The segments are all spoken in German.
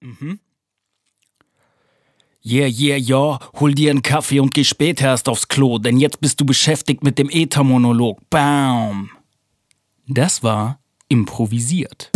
Mhm. Yeah, yeah, ja, hol dir einen Kaffee und geh später erst aufs Klo, denn jetzt bist du beschäftigt mit dem Äthermonolog. Bam! Das war improvisiert.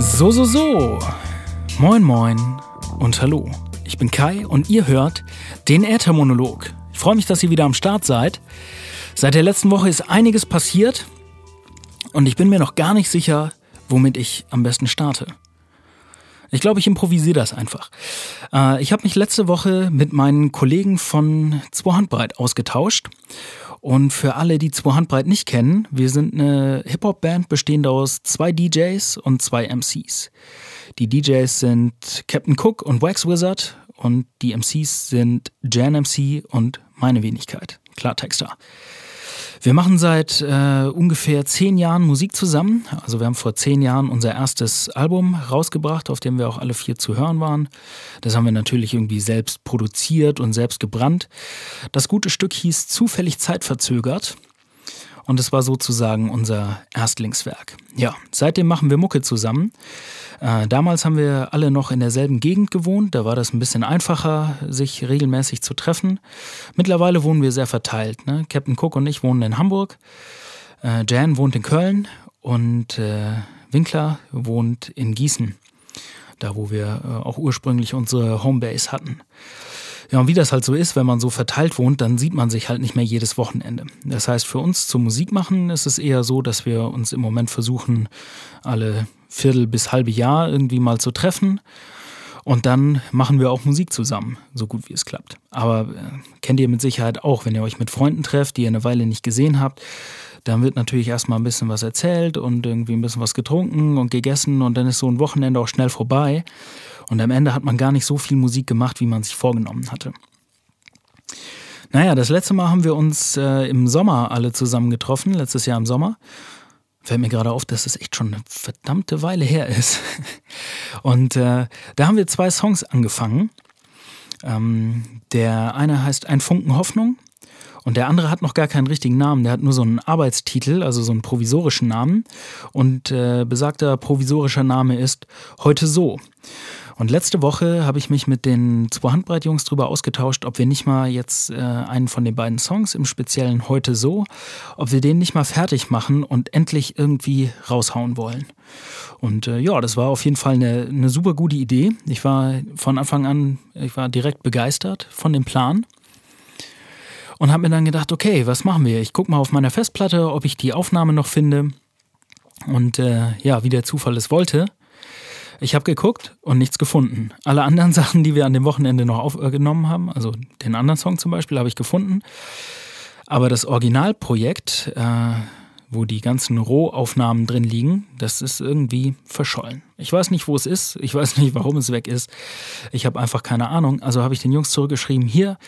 So, so, so. Moin, moin und hallo. Ich bin Kai und ihr hört den Äthermonolog. Ich freue mich, dass ihr wieder am Start seid. Seit der letzten Woche ist einiges passiert und ich bin mir noch gar nicht sicher, womit ich am besten starte. Ich glaube, ich improvisiere das einfach. Äh, ich habe mich letzte Woche mit meinen Kollegen von Zwei Handbreit ausgetauscht und für alle, die zwei Handbreit nicht kennen, wir sind eine Hip-Hop-Band bestehend aus zwei DJs und zwei MCs. Die DJs sind Captain Cook und Wax Wizard und die MCs sind Jan MC und meine Wenigkeit, Klartexter. Wir machen seit äh, ungefähr zehn Jahren Musik zusammen. Also wir haben vor zehn Jahren unser erstes Album rausgebracht, auf dem wir auch alle vier zu hören waren. Das haben wir natürlich irgendwie selbst produziert und selbst gebrannt. Das gute Stück hieß Zufällig zeitverzögert. Und es war sozusagen unser Erstlingswerk. Ja, seitdem machen wir Mucke zusammen. Äh, damals haben wir alle noch in derselben Gegend gewohnt, da war das ein bisschen einfacher, sich regelmäßig zu treffen. Mittlerweile wohnen wir sehr verteilt. Ne? Captain Cook und ich wohnen in Hamburg, äh, Jan wohnt in Köln und äh, Winkler wohnt in Gießen, da wo wir äh, auch ursprünglich unsere Homebase hatten. Ja, und wie das halt so ist, wenn man so verteilt wohnt, dann sieht man sich halt nicht mehr jedes Wochenende. Das heißt, für uns zum Musik machen ist es eher so, dass wir uns im Moment versuchen, alle Viertel bis halbe Jahr irgendwie mal zu treffen. Und dann machen wir auch Musik zusammen, so gut wie es klappt. Aber äh, kennt ihr mit Sicherheit auch, wenn ihr euch mit Freunden trefft, die ihr eine Weile nicht gesehen habt, dann wird natürlich erstmal ein bisschen was erzählt und irgendwie ein bisschen was getrunken und gegessen und dann ist so ein Wochenende auch schnell vorbei. Und am Ende hat man gar nicht so viel Musik gemacht, wie man sich vorgenommen hatte. Naja, das letzte Mal haben wir uns äh, im Sommer alle zusammen getroffen, letztes Jahr im Sommer. Fällt mir gerade auf, dass es echt schon eine verdammte Weile her ist. Und äh, da haben wir zwei Songs angefangen. Ähm, der eine heißt Ein Funken Hoffnung und der andere hat noch gar keinen richtigen Namen, der hat nur so einen Arbeitstitel, also so einen provisorischen Namen. Und äh, besagter provisorischer Name ist Heute so. Und letzte Woche habe ich mich mit den zwei Handbreitjungs drüber ausgetauscht, ob wir nicht mal jetzt äh, einen von den beiden Songs, im Speziellen heute so, ob wir den nicht mal fertig machen und endlich irgendwie raushauen wollen. Und äh, ja, das war auf jeden Fall eine, eine super gute Idee. Ich war von Anfang an, ich war direkt begeistert von dem Plan und habe mir dann gedacht, okay, was machen wir? Ich gucke mal auf meiner Festplatte, ob ich die Aufnahme noch finde. Und äh, ja, wie der Zufall es wollte, ich habe geguckt und nichts gefunden. Alle anderen Sachen, die wir an dem Wochenende noch aufgenommen haben, also den anderen Song zum Beispiel, habe ich gefunden. Aber das Originalprojekt, äh, wo die ganzen Rohaufnahmen drin liegen, das ist irgendwie verschollen. Ich weiß nicht, wo es ist. Ich weiß nicht, warum es weg ist. Ich habe einfach keine Ahnung. Also habe ich den Jungs zurückgeschrieben, hier,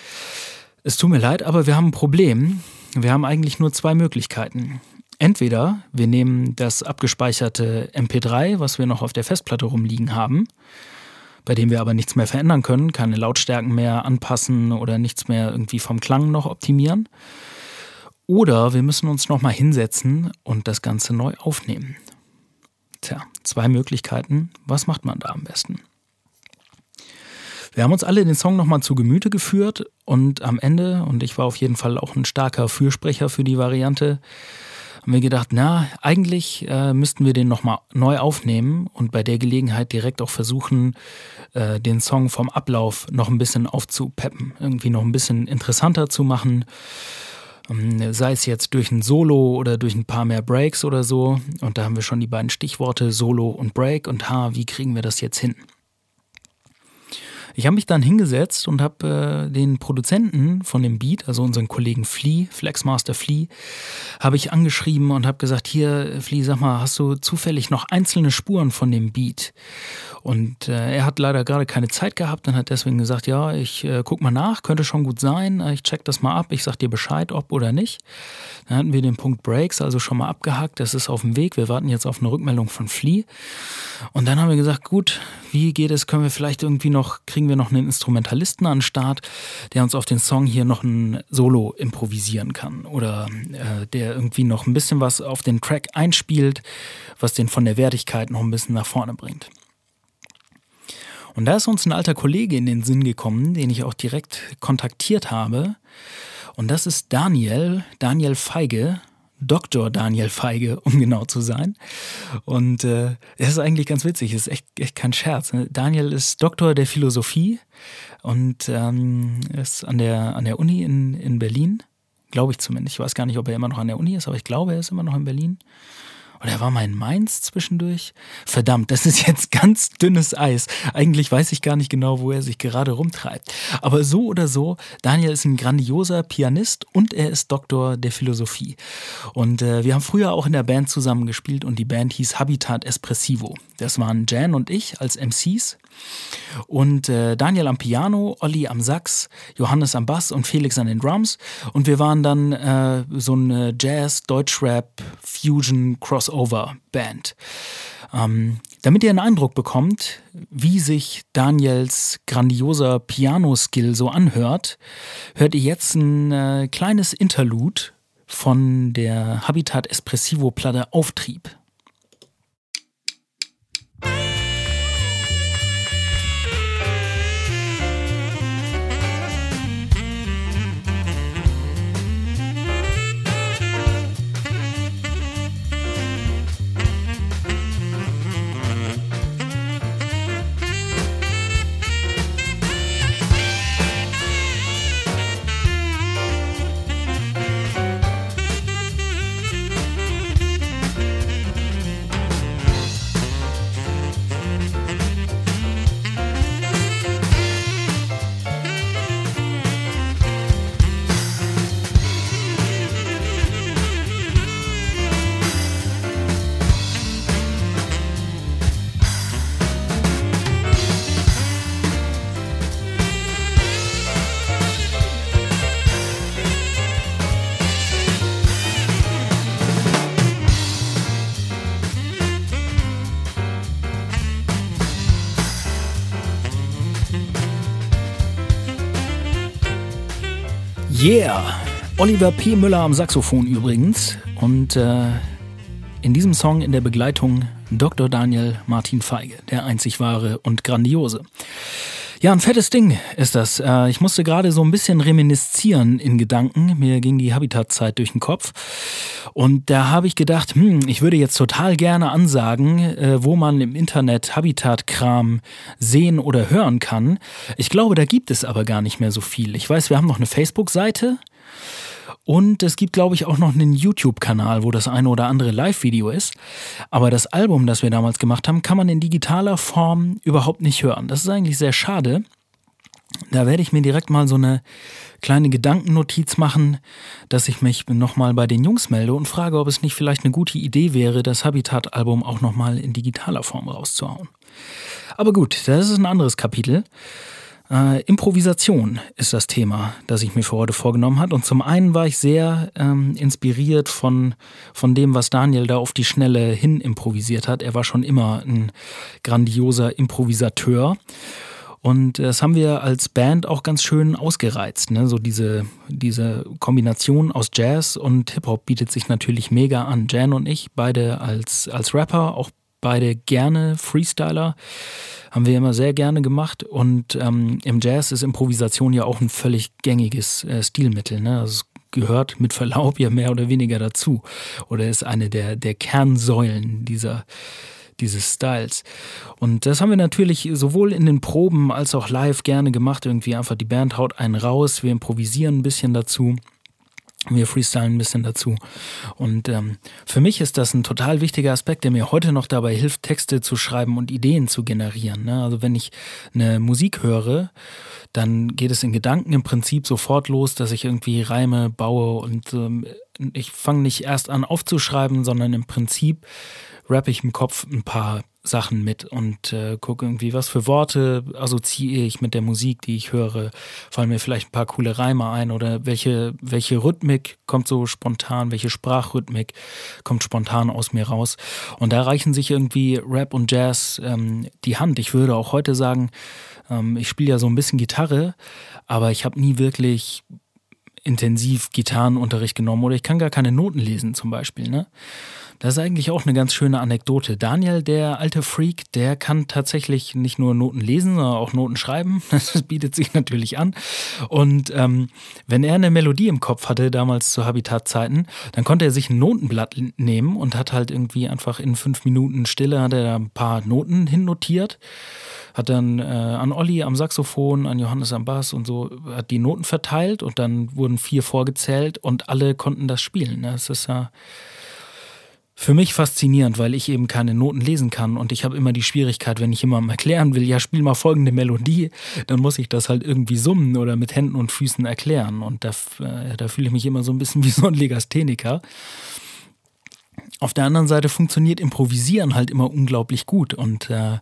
es tut mir leid, aber wir haben ein Problem. Wir haben eigentlich nur zwei Möglichkeiten. Entweder wir nehmen das abgespeicherte MP3, was wir noch auf der Festplatte rumliegen haben, bei dem wir aber nichts mehr verändern können, keine Lautstärken mehr anpassen oder nichts mehr irgendwie vom Klang noch optimieren. Oder wir müssen uns nochmal hinsetzen und das Ganze neu aufnehmen. Tja, zwei Möglichkeiten. Was macht man da am besten? Wir haben uns alle den Song nochmal zu Gemüte geführt und am Ende, und ich war auf jeden Fall auch ein starker Fürsprecher für die Variante, haben wir gedacht, na, eigentlich äh, müssten wir den nochmal neu aufnehmen und bei der Gelegenheit direkt auch versuchen, äh, den Song vom Ablauf noch ein bisschen aufzupeppen, irgendwie noch ein bisschen interessanter zu machen. Ähm, sei es jetzt durch ein Solo oder durch ein paar mehr Breaks oder so. Und da haben wir schon die beiden Stichworte Solo und Break und ha, wie kriegen wir das jetzt hin? Ich habe mich dann hingesetzt und habe äh, den Produzenten von dem Beat, also unseren Kollegen Flea, Flexmaster Flea, habe ich angeschrieben und habe gesagt, hier Flea, sag mal, hast du zufällig noch einzelne Spuren von dem Beat? Und äh, er hat leider gerade keine Zeit gehabt und hat deswegen gesagt, ja, ich äh, guck mal nach, könnte schon gut sein, ich check das mal ab, ich sag dir Bescheid, ob oder nicht. Dann hatten wir den Punkt Breaks also schon mal abgehakt, das ist auf dem Weg, wir warten jetzt auf eine Rückmeldung von Flea. Und dann haben wir gesagt, gut, wie geht es, können wir vielleicht irgendwie noch, kriegen wir noch einen Instrumentalisten an den Start, der uns auf den Song hier noch ein Solo improvisieren kann oder äh, der irgendwie noch ein bisschen was auf den Track einspielt, was den von der Wertigkeit noch ein bisschen nach vorne bringt. Und da ist uns ein alter Kollege in den Sinn gekommen, den ich auch direkt kontaktiert habe. Und das ist Daniel, Daniel Feige, Dr. Daniel Feige, um genau zu sein. Und äh, ist eigentlich ganz witzig, ist echt, echt kein Scherz. Ne? Daniel ist Doktor der Philosophie und ähm, ist an der, an der Uni in, in Berlin. Glaube ich zumindest. Ich weiß gar nicht, ob er immer noch an der Uni ist, aber ich glaube, er ist immer noch in Berlin. Oder war mal in Mainz zwischendurch? Verdammt, das ist jetzt ganz dünnes Eis. Eigentlich weiß ich gar nicht genau, wo er sich gerade rumtreibt. Aber so oder so, Daniel ist ein grandioser Pianist und er ist Doktor der Philosophie. Und äh, wir haben früher auch in der Band zusammen gespielt und die Band hieß Habitat Espressivo. Das waren Jan und ich als MCs. Und äh, Daniel am Piano, Olli am Sax, Johannes am Bass und Felix an den Drums. Und wir waren dann äh, so eine Jazz, Deutschrap, Fusion, Crossover-Band. Ähm, damit ihr einen Eindruck bekommt, wie sich Daniels grandioser Piano-Skill so anhört, hört ihr jetzt ein äh, kleines Interlude von der Habitat Espressivo Platte Auftrieb. Yeah! Oliver P. Müller am Saxophon übrigens. Und äh, in diesem Song in der Begleitung Dr. Daniel Martin Feige, der einzig wahre und grandiose. Ja, ein fettes Ding ist das. Äh, ich musste gerade so ein bisschen reminiszieren in Gedanken. Mir ging die Habitatzeit durch den Kopf. Und da habe ich gedacht, hm, ich würde jetzt total gerne ansagen, äh, wo man im Internet Habitatkram sehen oder hören kann. Ich glaube, da gibt es aber gar nicht mehr so viel. Ich weiß, wir haben noch eine Facebook-Seite. Und es gibt, glaube ich, auch noch einen YouTube-Kanal, wo das eine oder andere Live-Video ist. Aber das Album, das wir damals gemacht haben, kann man in digitaler Form überhaupt nicht hören. Das ist eigentlich sehr schade. Da werde ich mir direkt mal so eine kleine Gedankennotiz machen, dass ich mich nochmal bei den Jungs melde und frage, ob es nicht vielleicht eine gute Idee wäre, das Habitat-Album auch nochmal in digitaler Form rauszuhauen. Aber gut, das ist ein anderes Kapitel. Äh, Improvisation ist das Thema, das ich mir für heute vorgenommen habe. Und zum einen war ich sehr ähm, inspiriert von, von dem, was Daniel da auf die Schnelle hin improvisiert hat. Er war schon immer ein grandioser Improvisateur. Und das haben wir als Band auch ganz schön ausgereizt. Ne? So diese, diese Kombination aus Jazz und Hip-Hop bietet sich natürlich mega an. Jan und ich, beide als, als Rapper, auch beide gerne Freestyler haben wir immer sehr gerne gemacht. Und ähm, im Jazz ist Improvisation ja auch ein völlig gängiges äh, Stilmittel. Ne? Also es gehört mit Verlaub ja mehr oder weniger dazu. Oder ist eine der, der Kernsäulen dieser, dieses Styles. Und das haben wir natürlich sowohl in den Proben als auch live gerne gemacht. Irgendwie einfach die Band haut einen raus, wir improvisieren ein bisschen dazu. Wir freestylen ein bisschen dazu. Und ähm, für mich ist das ein total wichtiger Aspekt, der mir heute noch dabei hilft, Texte zu schreiben und Ideen zu generieren. Ne? Also wenn ich eine Musik höre, dann geht es in Gedanken im Prinzip sofort los, dass ich irgendwie Reime baue und ähm, ich fange nicht erst an aufzuschreiben, sondern im Prinzip rappe ich im Kopf ein paar Sachen mit und äh, gucke irgendwie, was für Worte assoziiere ich mit der Musik, die ich höre. Fallen mir vielleicht ein paar coole Reime ein oder welche, welche Rhythmik kommt so spontan, welche Sprachrhythmik kommt spontan aus mir raus. Und da reichen sich irgendwie Rap und Jazz ähm, die Hand. Ich würde auch heute sagen, ähm, ich spiele ja so ein bisschen Gitarre, aber ich habe nie wirklich intensiv Gitarrenunterricht genommen oder ich kann gar keine Noten lesen zum Beispiel. Ne? Das ist eigentlich auch eine ganz schöne Anekdote. Daniel, der alte Freak, der kann tatsächlich nicht nur Noten lesen, sondern auch Noten schreiben. Das bietet sich natürlich an. Und ähm, wenn er eine Melodie im Kopf hatte, damals zu Habitat-Zeiten, dann konnte er sich ein Notenblatt nehmen und hat halt irgendwie einfach in fünf Minuten Stille hat er ein paar Noten hinnotiert hat dann äh, an Olli am Saxophon, an Johannes am Bass und so, hat die Noten verteilt und dann wurden vier vorgezählt und alle konnten das spielen. Das ist ja für mich faszinierend, weil ich eben keine Noten lesen kann und ich habe immer die Schwierigkeit, wenn ich jemandem erklären will, ja, spiel mal folgende Melodie, dann muss ich das halt irgendwie summen oder mit Händen und Füßen erklären und da, äh, da fühle ich mich immer so ein bisschen wie so ein Legastheniker. Auf der anderen Seite funktioniert Improvisieren halt immer unglaublich gut und äh,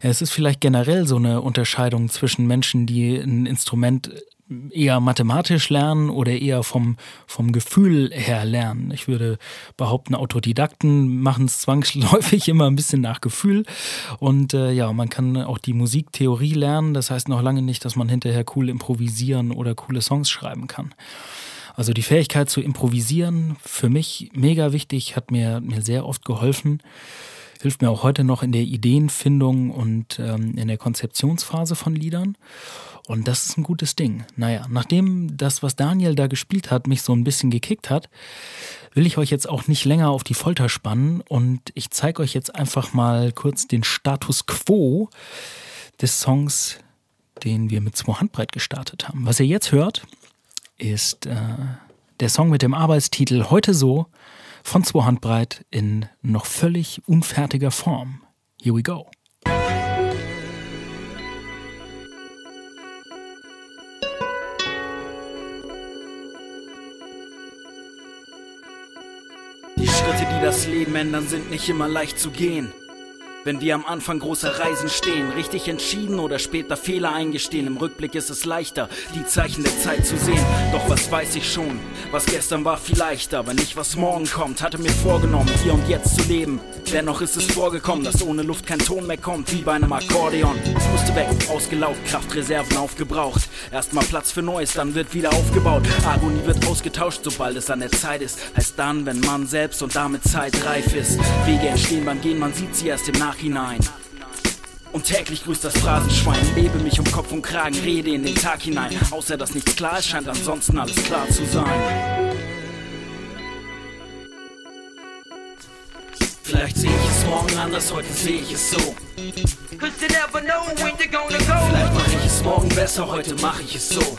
es ist vielleicht generell so eine Unterscheidung zwischen Menschen, die ein Instrument eher mathematisch lernen oder eher vom, vom Gefühl her lernen. Ich würde behaupten, Autodidakten machen es zwangsläufig immer ein bisschen nach Gefühl. Und äh, ja, man kann auch die Musiktheorie lernen. Das heißt noch lange nicht, dass man hinterher cool improvisieren oder coole Songs schreiben kann. Also die Fähigkeit zu improvisieren, für mich mega wichtig, hat mir, mir sehr oft geholfen hilft mir auch heute noch in der Ideenfindung und ähm, in der Konzeptionsphase von Liedern. Und das ist ein gutes Ding. Naja, nachdem das, was Daniel da gespielt hat, mich so ein bisschen gekickt hat, will ich euch jetzt auch nicht länger auf die Folter spannen und ich zeige euch jetzt einfach mal kurz den Status quo des Songs, den wir mit zwei Handbreit gestartet haben. Was ihr jetzt hört, ist äh, der Song mit dem Arbeitstitel Heute so von zwei Handbreit in noch völlig unfertiger Form. Here we go. das Leben ändern, sind nicht immer leicht zu gehen. Wenn wir am Anfang großer Reisen stehen, richtig entschieden oder später Fehler eingestehen, im Rückblick ist es leichter, die Zeichen der Zeit zu sehen. Doch was weiß ich schon, was gestern war vielleicht, aber nicht was morgen kommt. Hatte mir vorgenommen, hier und jetzt zu leben. Dennoch ist es vorgekommen, dass ohne Luft kein Ton mehr kommt, wie bei einem Akkordeon. Es musste weg, ausgelaugt, Kraftreserven aufgebraucht. Erstmal Platz für Neues, dann wird wieder aufgebaut. Agonie wird ausgetauscht, sobald es an der Zeit ist. Heißt dann, wenn man selbst und damit Zeit reif ist. Wege entstehen beim Gehen, man sieht sie erst im Nachhinein. Nachhinein. Und täglich grüßt das Phrasenschwein, lebe mich um Kopf und Kragen, rede in den Tag hinein. Außer dass nichts klar ist, scheint ansonsten alles klar zu sein. Vielleicht sehe ich es morgen anders, heute sehe ich es so. Vielleicht mache ich es morgen besser, heute mache ich es so.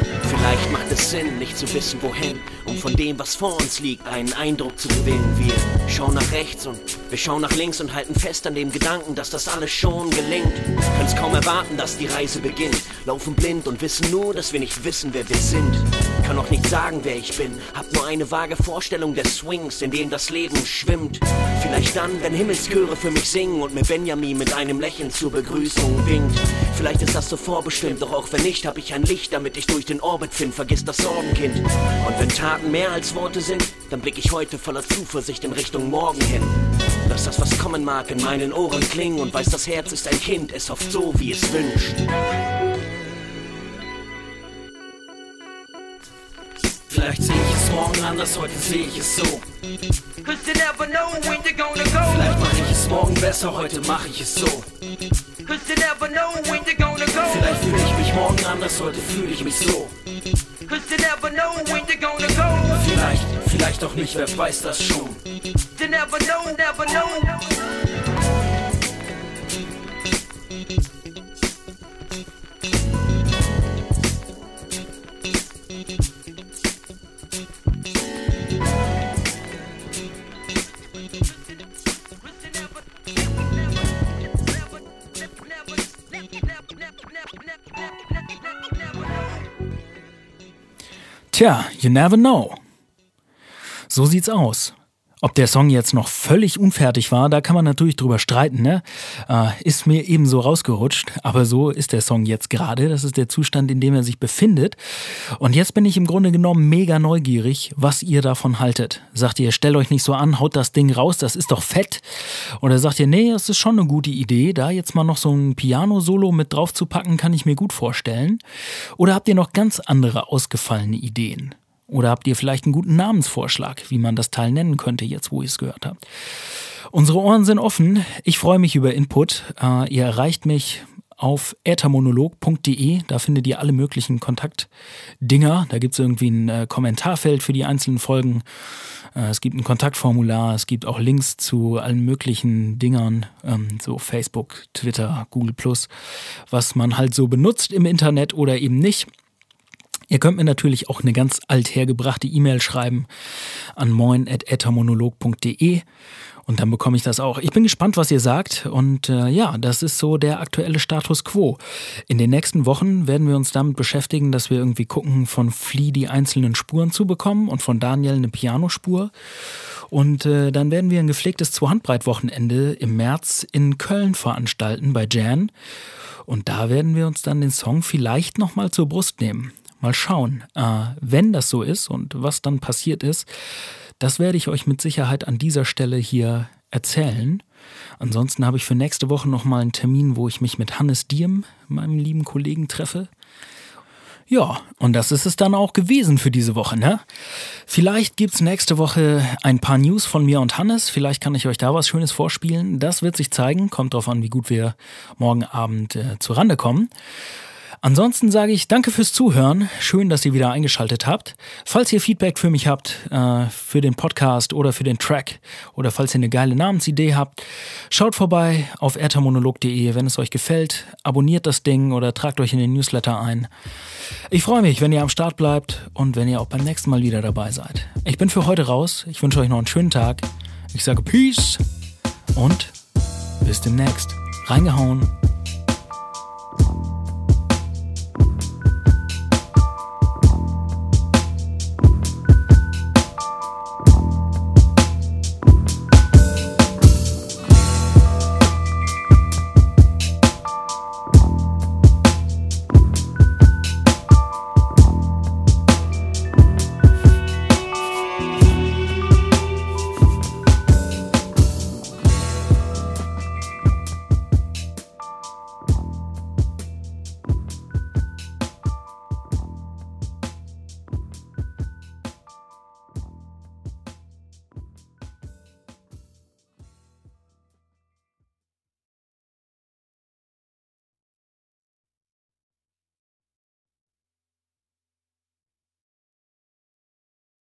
Vielleicht macht es Sinn, nicht zu wissen wohin, um von dem, was vor uns liegt, einen Eindruck zu gewinnen. Wir schauen nach rechts und wir schauen nach links und halten fest an dem Gedanken, dass das alles schon gelingt. Können's kaum erwarten, dass die Reise beginnt. Laufen blind und wissen nur, dass wir nicht wissen, wer wir sind. Kann auch nicht sagen, wer ich bin. Hab nur eine vage Vorstellung des Swings, in dem das Leben schwimmt. Vielleicht dann, wenn Himmelschöre für mich singen und mir Benjamin mit einem Lächeln zur Begrüßung winkt. Vielleicht ist das so vorbestimmt, doch auch wenn nicht, hab ich ein Licht, damit ich durch den Orbit find. Vergiss das Sorgenkind. Und wenn Taten mehr als Worte sind, dann blick ich heute voller Zuversicht in Richtung Morgen hin. Lass das, was kommen mag, in meinen Ohren klingen und weiß, das Herz ist ein Kind, es hofft so, wie es wünscht. Vielleicht sehe ich es morgen anders, heute sehe ich es so. Vielleicht mache ich es morgen besser, heute mache ich es so. Vielleicht fühle ich mich morgen anders, heute fühle ich mich so. Vielleicht vielleicht auch nicht, wer weiß das schon. You never know, never know. Tja, you never know. So sieht's aus. Ob der Song jetzt noch völlig unfertig war, da kann man natürlich drüber streiten, ne? Äh, ist mir ebenso rausgerutscht, aber so ist der Song jetzt gerade. Das ist der Zustand, in dem er sich befindet. Und jetzt bin ich im Grunde genommen mega neugierig, was ihr davon haltet. Sagt ihr, stellt euch nicht so an, haut das Ding raus, das ist doch fett. Oder sagt ihr, nee, das ist schon eine gute Idee, da jetzt mal noch so ein Piano-Solo mit drauf zu packen, kann ich mir gut vorstellen. Oder habt ihr noch ganz andere ausgefallene Ideen? Oder habt ihr vielleicht einen guten Namensvorschlag, wie man das Teil nennen könnte, jetzt wo ihr es gehört habt? Unsere Ohren sind offen. Ich freue mich über Input. Äh, ihr erreicht mich auf äthermonolog.de. Da findet ihr alle möglichen Kontaktdinger. Da gibt es irgendwie ein äh, Kommentarfeld für die einzelnen Folgen. Äh, es gibt ein Kontaktformular. Es gibt auch Links zu allen möglichen Dingern, ähm, so Facebook, Twitter, Google was man halt so benutzt im Internet oder eben nicht. Ihr könnt mir natürlich auch eine ganz althergebrachte E-Mail schreiben an moin.ethermonolog.de und dann bekomme ich das auch. Ich bin gespannt, was ihr sagt und äh, ja, das ist so der aktuelle Status quo. In den nächsten Wochen werden wir uns damit beschäftigen, dass wir irgendwie gucken, von Flea die einzelnen Spuren zu bekommen und von Daniel eine Pianospur. Und äh, dann werden wir ein gepflegtes Zwei-Handbreit-Wochenende im März in Köln veranstalten bei Jan. Und da werden wir uns dann den Song vielleicht nochmal zur Brust nehmen. Mal schauen. Äh, wenn das so ist und was dann passiert ist, das werde ich euch mit Sicherheit an dieser Stelle hier erzählen. Ansonsten habe ich für nächste Woche nochmal einen Termin, wo ich mich mit Hannes Diem, meinem lieben Kollegen, treffe. Ja, und das ist es dann auch gewesen für diese Woche, ne? Vielleicht gibt es nächste Woche ein paar News von mir und Hannes. Vielleicht kann ich euch da was Schönes vorspielen. Das wird sich zeigen. Kommt drauf an, wie gut wir morgen Abend äh, Rande kommen. Ansonsten sage ich danke fürs Zuhören. Schön, dass ihr wieder eingeschaltet habt. Falls ihr Feedback für mich habt, äh, für den Podcast oder für den Track oder falls ihr eine geile Namensidee habt, schaut vorbei auf ertamonolog.de, wenn es euch gefällt. Abonniert das Ding oder tragt euch in den Newsletter ein. Ich freue mich, wenn ihr am Start bleibt und wenn ihr auch beim nächsten Mal wieder dabei seid. Ich bin für heute raus. Ich wünsche euch noch einen schönen Tag. Ich sage Peace und bis demnächst. Reingehauen